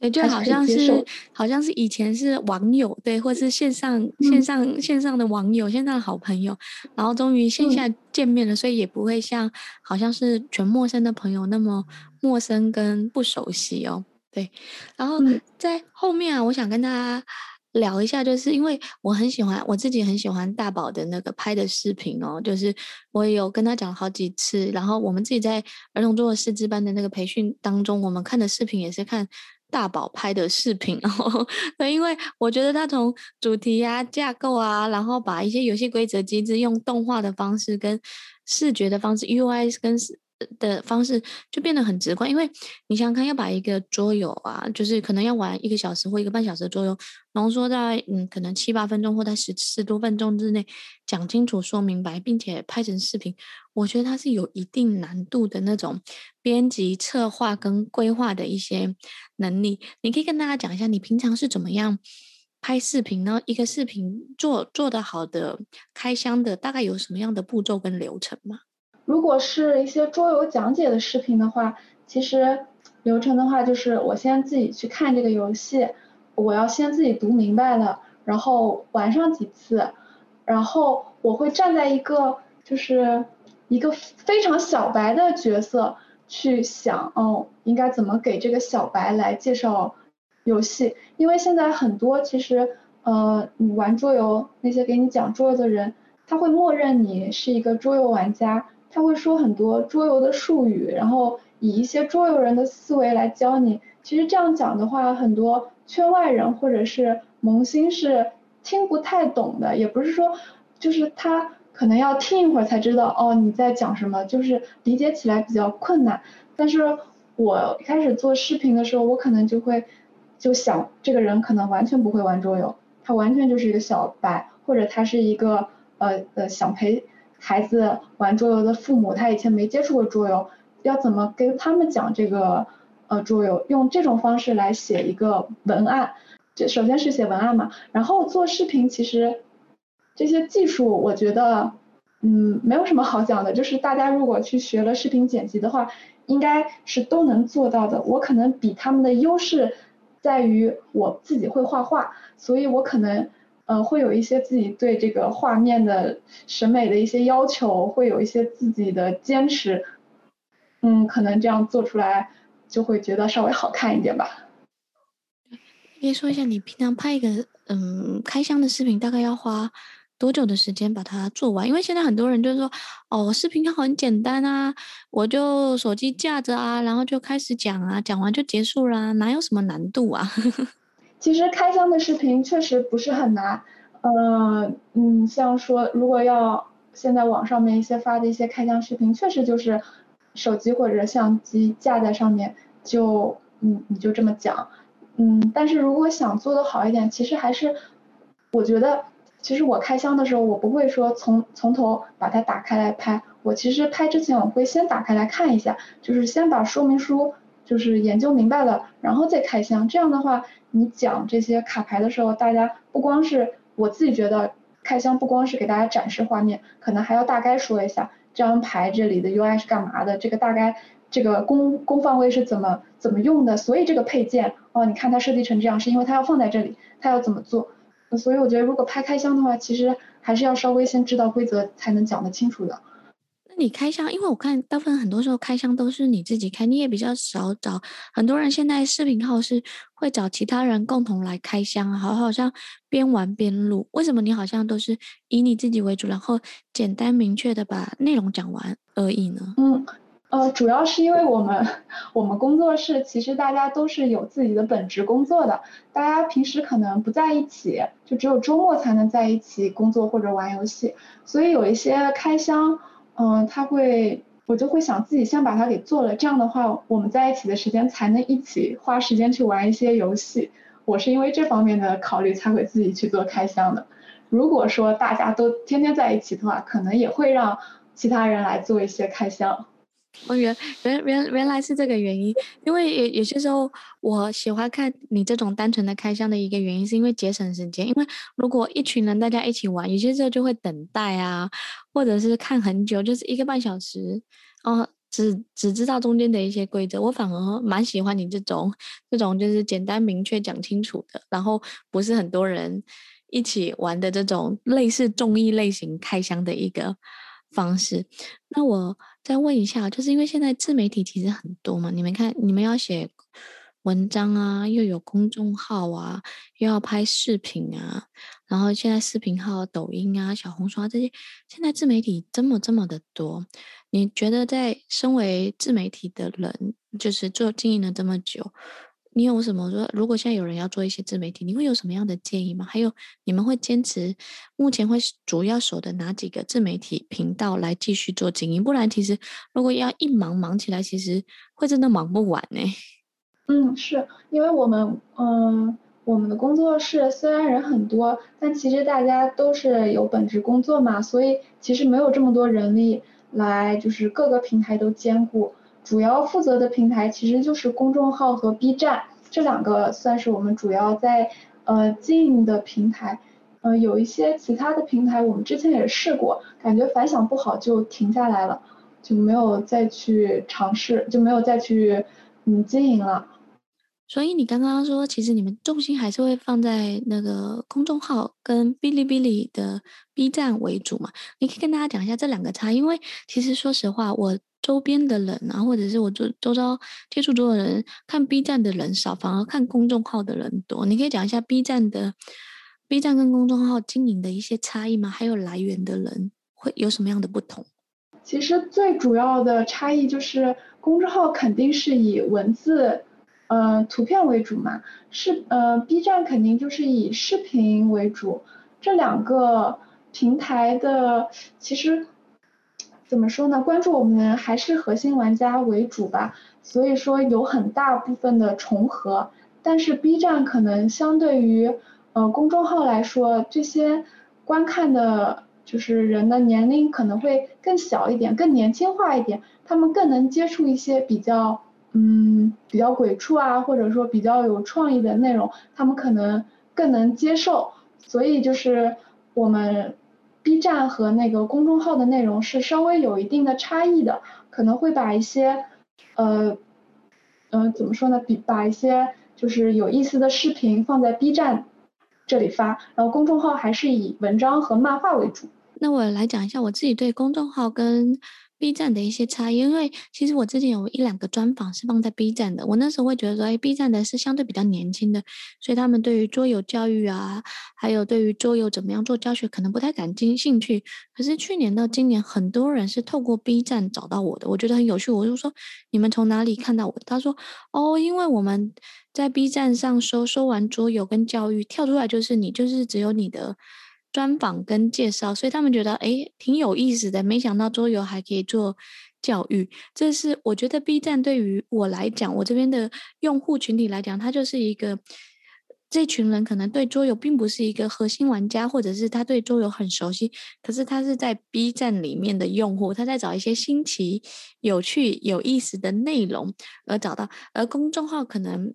[SPEAKER 1] 对，就好像是好像是以前是网友，对，或是线上线上线上的网友，线上的好朋友，然后终于线下见面了，嗯，所以也不会像好像是全陌生的朋友那么陌生跟不熟悉哦。对，然后在后面啊，我想跟大家聊一下，就是因为我很喜欢我自己很喜欢大宝的那个拍的视频哦，就是我也有跟他讲了好几次，然后我们自己在儿童桌的师资班的那个培训当中，我们看的视频也是看。大宝拍的视频，然后，因为我觉得他从主题啊、架构啊，然后把一些游戏规则机制用动画的方式跟视觉的方式，UI 跟的方式就变得很直观，因为你想想看，要把一个桌游啊，就是可能要玩一个小时或一个半小时的桌游，浓缩在嗯可能七八分钟或在十十多分钟之内讲清楚、说明白，并且拍成视频，我觉得它是有一定难度的那种编辑、策划跟规划的一些能力。你可以跟大家讲一下，你平常是怎么样拍视频呢？一个视频做做得好的开箱的，大概有什么样的步骤跟流程吗？
[SPEAKER 2] 如果是一些桌游讲解的视频的话，其实流程的话就是我先自己去看这个游戏，我要先自己读明白了，然后玩上几次，然后我会站在一个就是一个非常小白的角色去想，哦，应该怎么给这个小白来介绍游戏，因为现在很多其实呃你玩桌游那些给你讲桌游的人，他会默认你是一个桌游玩家。他会说很多桌游的术语，然后以一些桌游人的思维来教你，其实这样讲的话，很多圈外人或者是萌新是听不太懂的，也不是说就是他可能要听一会儿才知道哦你在讲什么，就是理解起来比较困难。但是我一开始做视频的时候，我可能就会就想这个人可能完全不会玩桌游，他完全就是一个小白，或者他是一个呃呃想陪孩子玩桌游的父母，他以前没接触过桌游，要怎么跟他们讲这个？呃，桌游用这种方式来写一个文案，就首先是写文案嘛，然后做视频，其实这些技术我觉得，嗯，没有什么好讲的，就是大家如果去学了视频剪辑的话，应该是都能做到的。我可能比他们的优势在于我自己会画画，所以我可能呃会有一些自己对这个画面的审美的一些要求，会有一些自己的坚持，嗯，可能这样做出来。就会觉得稍微好看一点吧。
[SPEAKER 1] 可以说一下，你平常拍一个嗯开箱的视频，大概要花多久的时间把它做完？因为现在很多人就是说，哦，视频它很简单啊，我就手机架着啊，然后就开始讲啊，讲完就结束啦，哪有什么难度啊？
[SPEAKER 2] 其实开箱的视频确实不是很难，呃，嗯，像说如果要现在网上面一些发的一些开箱视频，确实就是。手机或者相机架在上面，就嗯你就这么讲，嗯，但是如果想做得好一点，其实还是，我觉得，其实我开箱的时候，我不会说从从头把它打开来拍，我其实拍之前我会先打开来看一下，就是先把说明书就是研究明白了，然后再开箱，这样的话，你讲这些卡牌的时候，大家不光是我自己觉得开箱不光是给大家展示画面，可能还要大概说一下。这张牌这里的 UI 是干嘛的？这个大概这个攻攻方位是怎么怎么用的？所以这个配件哦，你看它设计成这样，是因为它要放在这里，它要怎么做？所以我觉得如果拍开箱的话，其实还是要稍微先知道规则才能讲得清楚的。
[SPEAKER 1] 你开箱，因为我看大部分很多时候开箱都是你自己开，你也比较少找很多人。现在视频号是会找其他人共同来开箱，好好像边玩边录。为什么你好像都是以你自己为主，然后简单明确的把内容讲完而已呢？
[SPEAKER 2] 嗯，呃，主要是因为我们我们工作室其实大家都是有自己的本职工作的，大家平时可能不在一起，就只有周末才能在一起工作或者玩游戏，所以有一些开箱。嗯，他会，我就会想自己先把它给做了，这样的话，我们在一起的时间才能一起花时间去玩一些游戏。我是因为这方面的考虑才会自己去做开箱的。如果说大家都天天在一起的话，可能也会让其他人来做一些开箱。
[SPEAKER 1] 哦，原原原原来是这个原因，因为有有些时候我喜欢看你这种单纯的开箱的一个原因，是因为节省时间。因为如果一群人大家一起玩，有些时候就会等待啊，或者是看很久，就是一个半小时，哦，只只知道中间的一些规则。我反而蛮喜欢你这种这种就是简单明确讲清楚的，然后不是很多人一起玩的这种类似综艺类型开箱的一个方式。那我。再问一下，就是因为现在自媒体其实很多嘛，你们看，你们要写文章啊，又有公众号啊，又要拍视频啊，然后现在视频号、抖音啊、小红书啊这些，现在自媒体这么这么的多，你觉得在身为自媒体的人，就是做经营了这么久，你有什么说？如果现在有人要做一些自媒体，你会有什么样的建议吗？还有，你们会坚持目前会主要守的哪几个自媒体频道来继续做经营？不然，其实如果要一忙忙起来，其实会真的忙不完呢。
[SPEAKER 2] 嗯，是因为我们，嗯，我们的工作室虽然人很多，但其实大家都是有本职工作嘛，所以其实没有这么多人力来就是各个平台都兼顾。主要负责的平台其实就是公众号和 B 站，这两个算是我们主要在呃经营的平台。呃，有一些其他的平台我们之前也试过，感觉反响不好就停下来了，就没有再去尝试，就没有再去嗯经营了。
[SPEAKER 1] 所以你刚刚说，其实你们重心还是会放在那个公众号跟哔哩哔哩的 B 站为主嘛？你可以跟大家讲一下这两个差，因为其实说实话我。周边的人啊，或者是我周周遭接触多的人，看 B 站的人少，反而看公众号的人多。你可以讲一下 B 站的 B 站跟公众号经营的一些差异吗？还有来源的人会有什么样的不同？
[SPEAKER 2] 其实最主要的差异就是公众号肯定是以文字呃，图片为主嘛，视呃 B 站肯定就是以视频为主，这两个平台的其实怎么说呢？关注我们还是核心玩家为主吧，所以说有很大部分的重合，但是 B 站可能相对于呃公众号来说，这些观看的就是人的年龄可能会更小一点，更年轻化一点，他们更能接触一些比较。嗯，比较鬼畜啊，或者说比较有创意的内容，他们可能更能接受。所以就是我们 B 站和那个公众号的内容是稍微有一定的差异的，可能会把一些，呃，嗯、呃，怎么说呢？比把一些就是有意思的视频放在 B 站这里发，然后公众号还是以文章和漫画为主。
[SPEAKER 1] 那我来讲一下我自己对公众号跟。B 站的一些差异，因为其实我之前有一两个专访是放在 B 站的，我那时候会觉得说，哎，B 站的是相对比较年轻的，所以他们对于桌游教育啊，还有对于桌游怎么样做教学，可能不太感兴趣。可是去年到今年，很多人是透过 B 站找到我的，我觉得很有趣。我就说，你们从哪里看到我？他说，哦，因为我们在 B 站上搜，搜完桌游跟教育，跳出来就是你，就是只有你的。专访跟介绍，所以他们觉得诶挺有意思的。没想到桌游还可以做教育，这是我觉得 B 站对于我来讲，我这边的用户群体来讲，他就是一个这群人可能对桌游并不是一个核心玩家，或者是他对桌游很熟悉，可是他是在 B 站里面的用户，他在找一些新奇、有趣、有意思的内容而找到，而公众号可能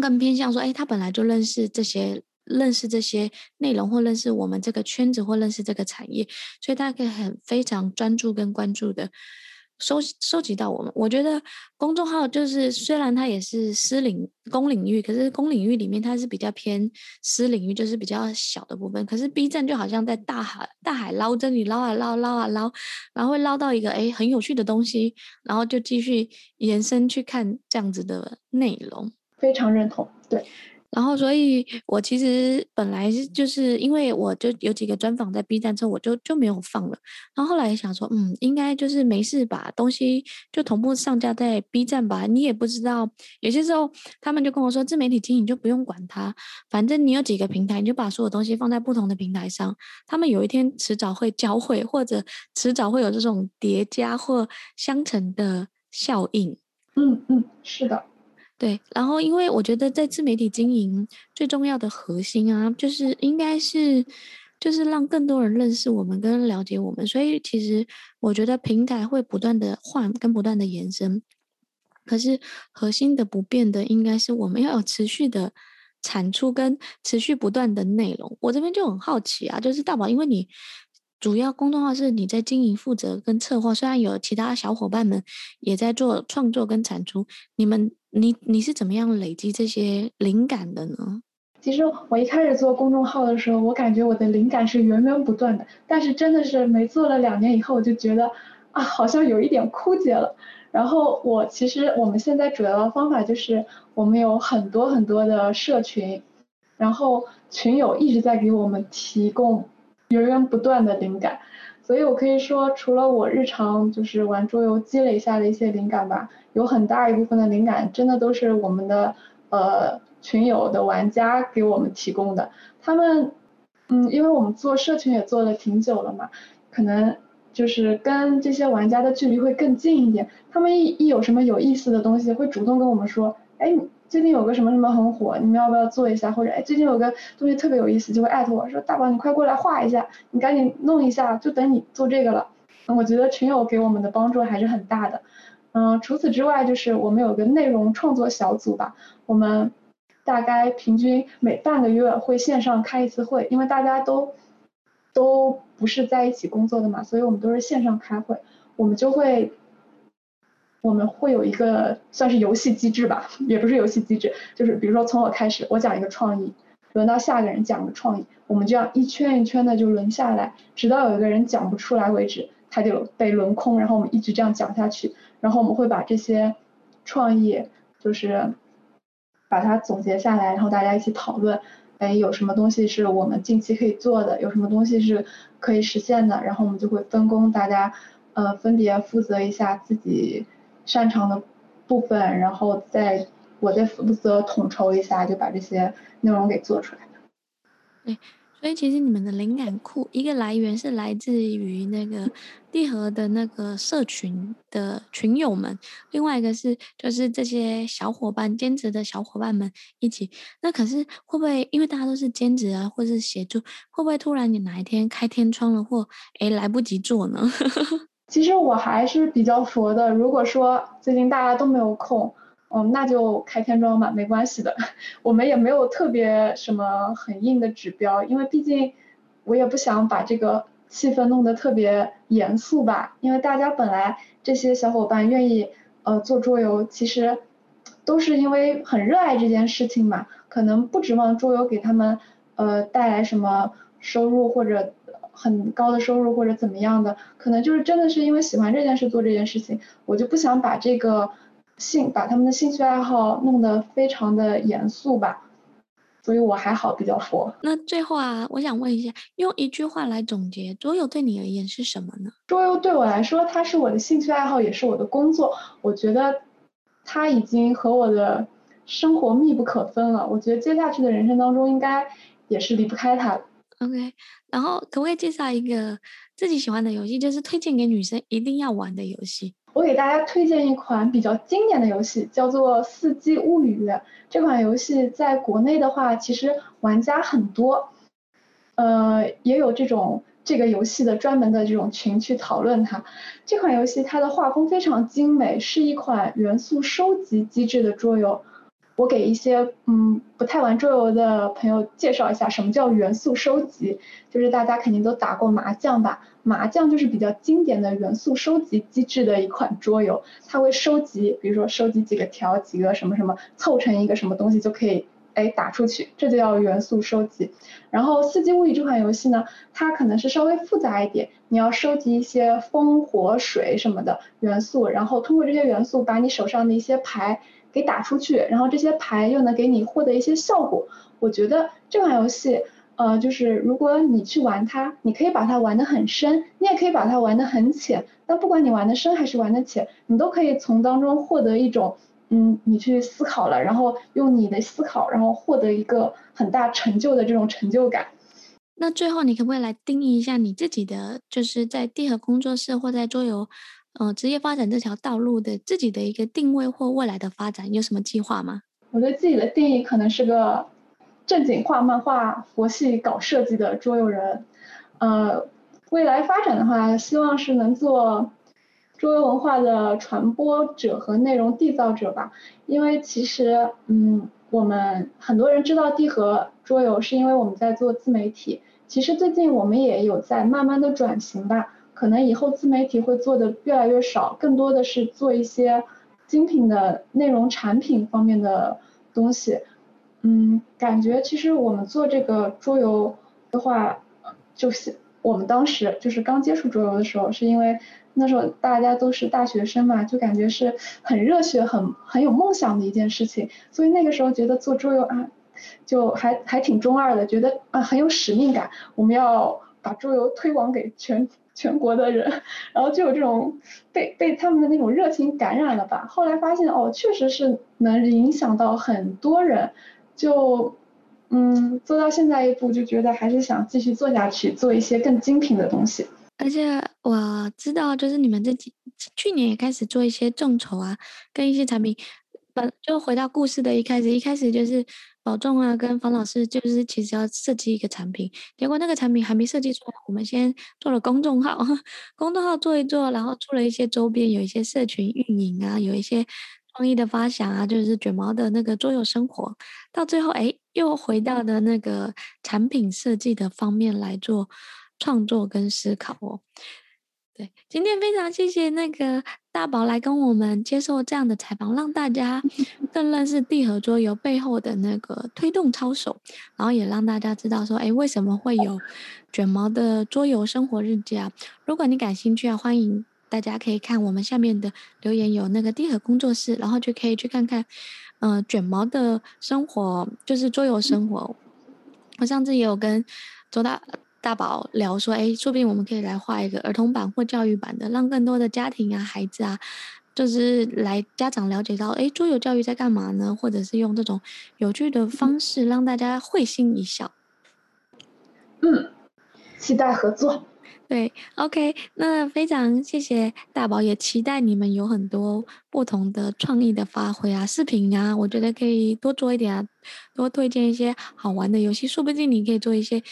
[SPEAKER 1] 更偏向说，诶他本来就认识这些。认识这些内容，或认识我们这个圈子，或认识这个产业，所以大家可以很非常专注跟关注的收收集到我们。我觉得公众号就是虽然它也是私领公领域，可是公领域里面它是比较偏私领域，就是比较小的部分。可是 B 站就好像在大海大海捞针，你捞啊捞捞啊捞，然后会捞到一个诶很有趣的东西，然后就继续延伸去看这样子的内容。
[SPEAKER 2] 非常认同，对。
[SPEAKER 1] 然后，所以我其实本来是就是因为我就有几个专访在 B 站之后，我就就没有放了。然后后来想说，嗯，应该就是没事把东西就同步上架在 B 站吧。你也不知道，有些时候他们就跟我说，自媒体经营就不用管它，反正你有几个平台，你就把所有东西放在不同的平台上，他们有一天迟早会交汇，或者迟早会有这种叠加或相乘的效应。
[SPEAKER 2] 嗯嗯，是的。
[SPEAKER 1] 对，然后因为我觉得在自媒体经营最重要的核心啊，就是应该是就是让更多人认识我们跟了解我们，所以其实我觉得平台会不断的换跟不断的延伸，可是核心的不变的应该是我们要有持续的产出跟持续不断的内容。我这边就很好奇啊，就是大宝，因为你。主要公众号是你在经营、负责跟策划，虽然有其他小伙伴们也在做创作跟产出，你们你你是怎么样累积这些灵感的呢？
[SPEAKER 2] 其实我一开始做公众号的时候，我感觉我的灵感是源源不断的，但是真的是没做了两年以后，我就觉得啊，好像有一点枯竭了。然后我其实我们现在主要的方法就是我们有很多很多的社群，然后群友一直在给我们提供。源源不断的灵感，所以我可以说，除了我日常就是玩桌游积累下的一些灵感吧，有很大一部分的灵感真的都是我们的呃群友的玩家给我们提供的。他们嗯，因为我们做社群也做了挺久了嘛，可能就是跟这些玩家的距离会更近一点。他们一一有什么有意思的东西，会主动跟我们说，哎。最近有个什么什么很火，你们要不要做一下？或者哎，最近有个东西特别有意思，就会艾特我说大宝，你快过来画一下，你赶紧弄一下，就等你做这个了。我觉得群友给我们的帮助还是很大的。嗯，除此之外，就是我们有个内容创作小组吧，我们大概平均每半个月会线上开一次会，因为大家都都不是在一起工作的嘛，所以我们都是线上开会，我们就会。我们会有一个算是游戏机制吧，也不是游戏机制，就是比如说从我开始，我讲一个创意，轮到下个人讲个创意，我们这样一圈一圈的就轮下来，直到有一个人讲不出来为止，他就被轮空，然后我们一直这样讲下去，然后我们会把这些创意就是把它总结下来，然后大家一起讨论，哎，有什么东西是我们近期可以做的，有什么东西是可以实现的，然后我们就会分工，大家呃分别负责一下自己。擅长的部分，然后再我在负责统筹一下，就把这些内容给做出来。
[SPEAKER 1] 对。所以其实你们的灵感库一个来源是来自于那个地和的那个社群的群友们，另外一个是就是这些小伙伴兼职的小伙伴们一起。那可是会不会因为大家都是兼职啊，或是协助，会不会突然你哪一天开天窗了，或哎来不及做呢？
[SPEAKER 2] 其实我还是比较佛的，如果说最近大家都没有空。嗯，那就开天窗吧，没关系的。我们也没有特别什么很硬的指标，因为毕竟我也不想把这个气氛弄得特别严肃吧。因为大家本来这些小伙伴愿意呃做桌游，其实都是因为很热爱这件事情嘛。可能不指望桌游给他们呃带来什么收入或者很高的收入或者怎么样的，可能就是真的是因为喜欢这件事做这件事情。我就不想把这个。兴把他们的兴趣爱好弄得非常的严肃吧，所以我还好，比较佛。
[SPEAKER 1] 那最后啊，我想问一下，用一句话来总结，桌游对你而言是什么呢？
[SPEAKER 2] 桌游对我来说，它是我的兴趣爱好，也是我的工作。我觉得它已经和我的生活密不可分了。我觉得接下去的人生当中，应该也是离不开它的。
[SPEAKER 1] OK，然后可不可以介绍一个自己喜欢的游戏，就是推荐给女生一定要玩的游戏？
[SPEAKER 2] 我给大家推荐一款比较经典的游戏，叫做《四季物语》。这款游戏在国内的话，其实玩家很多，呃，也有这种这个游戏的专门的这种群去讨论它。这款游戏它的画风非常精美，是一款元素收集机制的桌游。我给一些嗯不太玩桌游的朋友介绍一下，什么叫元素收集，就是大家肯定都打过麻将吧？麻将就是比较经典的元素收集机制的一款桌游，它会收集，比如说收集几个条，几个什么什么，凑成一个什么东西就可以哎打出去，这就叫元素收集。然后四季物语这款游戏呢，它可能是稍微复杂一点，你要收集一些风火水什么的元素，然后通过这些元素把你手上的一些牌。给打出去，然后这些牌又能给你获得一些效果。我觉得这款游戏，呃，就是如果你去玩它，你可以把它玩得很深，你也可以把它玩得很浅。但不管你玩得深还是玩得浅，你都可以从当中获得一种，嗯，你去思考了，然后用你的思考，然后获得一个很大成就的这种成就感。
[SPEAKER 1] 那最后，你可不可以来定义一下你自己的，就是在地和工作室或在桌游？嗯、呃，职业发展这条道路的自己的一个定位或未来的发展，有什么计划吗？
[SPEAKER 2] 我对自己的定义可能是个正经画漫画、佛系搞设计的桌游人。呃，未来发展的话，希望是能做桌游文化的传播者和内容缔造者吧。因为其实，嗯，我们很多人知道地和桌游，是因为我们在做自媒体。其实最近我们也有在慢慢的转型吧。可能以后自媒体会做的越来越少，更多的是做一些精品的内容产品方面的东西。嗯，感觉其实我们做这个桌游的话，就是我们当时就是刚接触桌游的时候，是因为那时候大家都是大学生嘛，就感觉是很热血、很很有梦想的一件事情，所以那个时候觉得做桌游啊，就还还挺中二的，觉得啊很有使命感，我们要把桌游推广给全。全国的人，然后就有这种被被他们的那种热情感染了吧。后来发现哦，确实是能影响到很多人，就嗯做到现在一步，就觉得还是想继续做下去，做一些更精品的东西。
[SPEAKER 1] 而且我知道，就是你们这几去年也开始做一些众筹啊，跟一些产品。本就回到故事的一开始，一开始就是保重啊，跟方老师就是其实要设计一个产品，结果那个产品还没设计出来，我们先做了公众号，公众号做一做，然后出了一些周边，有一些社群运营啊，有一些创意的发想啊，就是卷毛的那个桌游生活，到最后哎，又回到了那个产品设计的方面来做创作跟思考哦。对，今天非常谢谢那个大宝来跟我们接受这样的采访，让大家更认识地和桌游背后的那个推动操守，然后也让大家知道说，哎，为什么会有卷毛的桌游生活日记啊？如果你感兴趣啊，欢迎大家可以看我们下面的留言，有那个地和工作室，然后就可以去看看，呃，卷毛的生活就是桌游生活。我上次也有跟周大。大宝聊说，哎，说不定我们可以来画一个儿童版或教育版的，让更多的家庭啊、孩子啊，就是来家长了解到，哎，桌游教育在干嘛呢？或者是用这种有趣的方式让大家会心一笑。
[SPEAKER 2] 嗯，期待合作。
[SPEAKER 1] 对，OK，那非常谢谢大宝，也期待你们有很多不同的创意的发挥啊，视频啊，我觉得可以多做一点啊，多推荐一些好玩的游戏，说不定你可以做一些。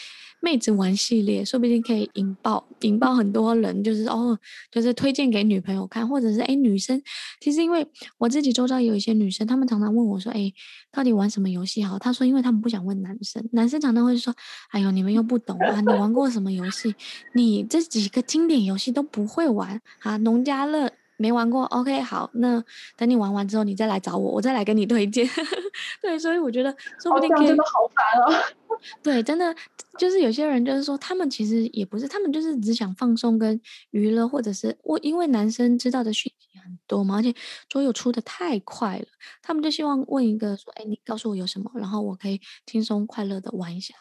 [SPEAKER 1] 妹子玩系列，说不定可以引爆引爆很多人，就是哦，就是推荐给女朋友看，或者是哎，女生，其实因为我自己周遭有一些女生，她们常常问我说，哎，到底玩什么游戏好？她说，因为她们不想问男生，男生常常会说，哎呦，你们又不懂啊，你玩过什么游戏？你这几个经典游戏都不会玩啊，农家乐。没玩过，OK，好，那等你玩完之后，你再来找我，我再来跟你推荐。对，所以我觉得说不定可以。
[SPEAKER 2] 真的好烦哦。
[SPEAKER 1] 对，真的就是有些人就是说，他们其实也不是，他们就是只想放松跟娱乐，或者是我因为男生知道的讯息很多嘛，而且桌游出的太快了，他们就希望问一个说，哎，你告诉我有什么，然后我可以轻松快乐的玩一下。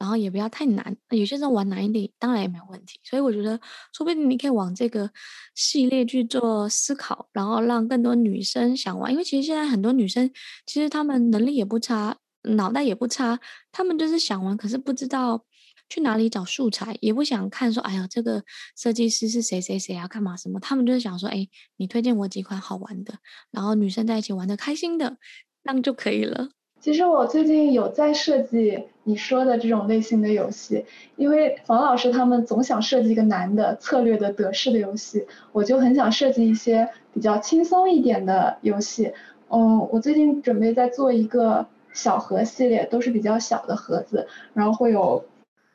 [SPEAKER 1] 然后也不要太难，有些时候玩难一点，当然也没有问题。所以我觉得，说不定你可以往这个系列去做思考，然后让更多女生想玩。因为其实现在很多女生，其实她们能力也不差，脑袋也不差，她们就是想玩，可是不知道去哪里找素材，也不想看说，哎呀，这个设计师是谁谁谁啊，干嘛什么？她们就是想说，哎，你推荐我几款好玩的，然后女生在一起玩的开心的，这样就可以了。
[SPEAKER 2] 其实我最近有在设计你说的这种类型的游戏，因为房老师他们总想设计一个难的策略的得势的游戏，我就很想设计一些比较轻松一点的游戏。嗯，我最近准备在做一个小盒系列，都是比较小的盒子，然后会有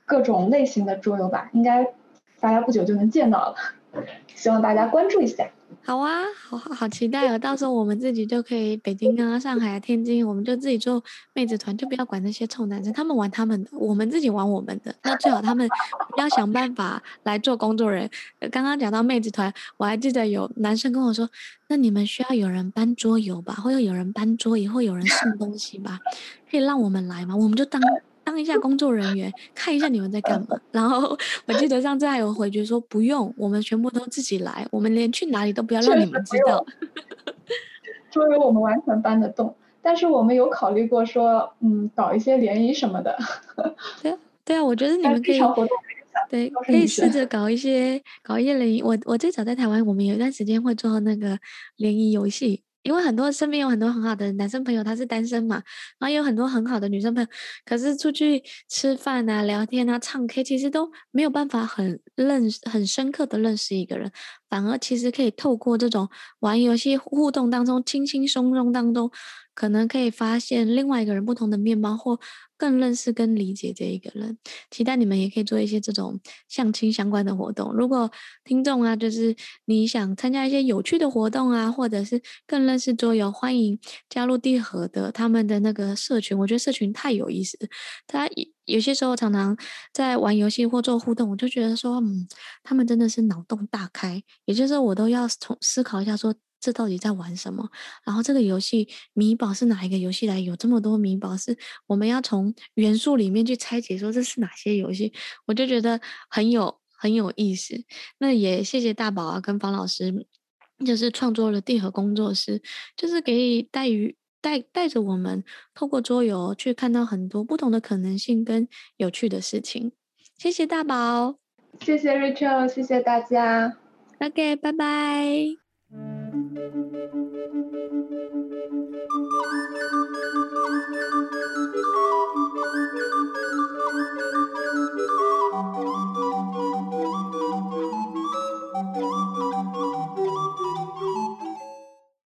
[SPEAKER 2] 各种类型的桌游吧，应该大家不久就能见到了，希望大家关注一下。
[SPEAKER 1] 好啊，好好期待哦！到时候我们自己就可以北京啊、上海啊、天津，我们就自己做妹子团，就不要管那些臭男生，他们玩他们的，我们自己玩我们的。那最好他们要想办法来做工作人。刚刚讲到妹子团，我还记得有男生跟我说：“那你们需要有人搬桌游吧，或者有人搬桌椅，或有人送东西吧，可以让我们来吗？我们就当。”当一下工作人员，看一下你们在干嘛。然后我记得上次还有回绝说不用，我们全部都自己来，我们连去哪里都不要让你们知道。
[SPEAKER 2] 桌游我们完全搬得动，但是我们有考虑过说，嗯，搞一些联谊什么的。
[SPEAKER 1] 对啊，对啊，我觉得你们可以，对，可以试着搞一些搞一些联谊。我我最早在台湾，我们有一段时间会做那个联谊游戏。因为很多身边有很多很好的男生朋友，他是单身嘛，然后有很多很好的女生朋友，可是出去吃饭啊、聊天啊、唱 K，其实都没有办法很认识、很深刻的认识一个人，反而其实可以透过这种玩游戏互动当中、轻轻松松当中，可能可以发现另外一个人不同的面貌或。更认识跟理解这一个人，期待你们也可以做一些这种相亲相关的活动。如果听众啊，就是你想参加一些有趣的活动啊，或者是更认识桌游，欢迎加入地核的他们的那个社群。我觉得社群太有意思，他有些时候常常在玩游戏或做互动，我就觉得说，嗯，他们真的是脑洞大开。也就是，我都要从思考一下说。这到底在玩什么？然后这个游戏米宝是哪一个游戏来？有这么多米宝，是我们要从元素里面去拆解，说这是哪些游戏？我就觉得很有很有意思。那也谢谢大宝啊，跟方老师，就是创作了地核工作室，就是给带于带带着我们透过桌游去看到很多不同的可能性跟有趣的事情。谢谢大宝，
[SPEAKER 2] 谢谢 Rachel，谢谢大家。
[SPEAKER 1] OK，拜拜。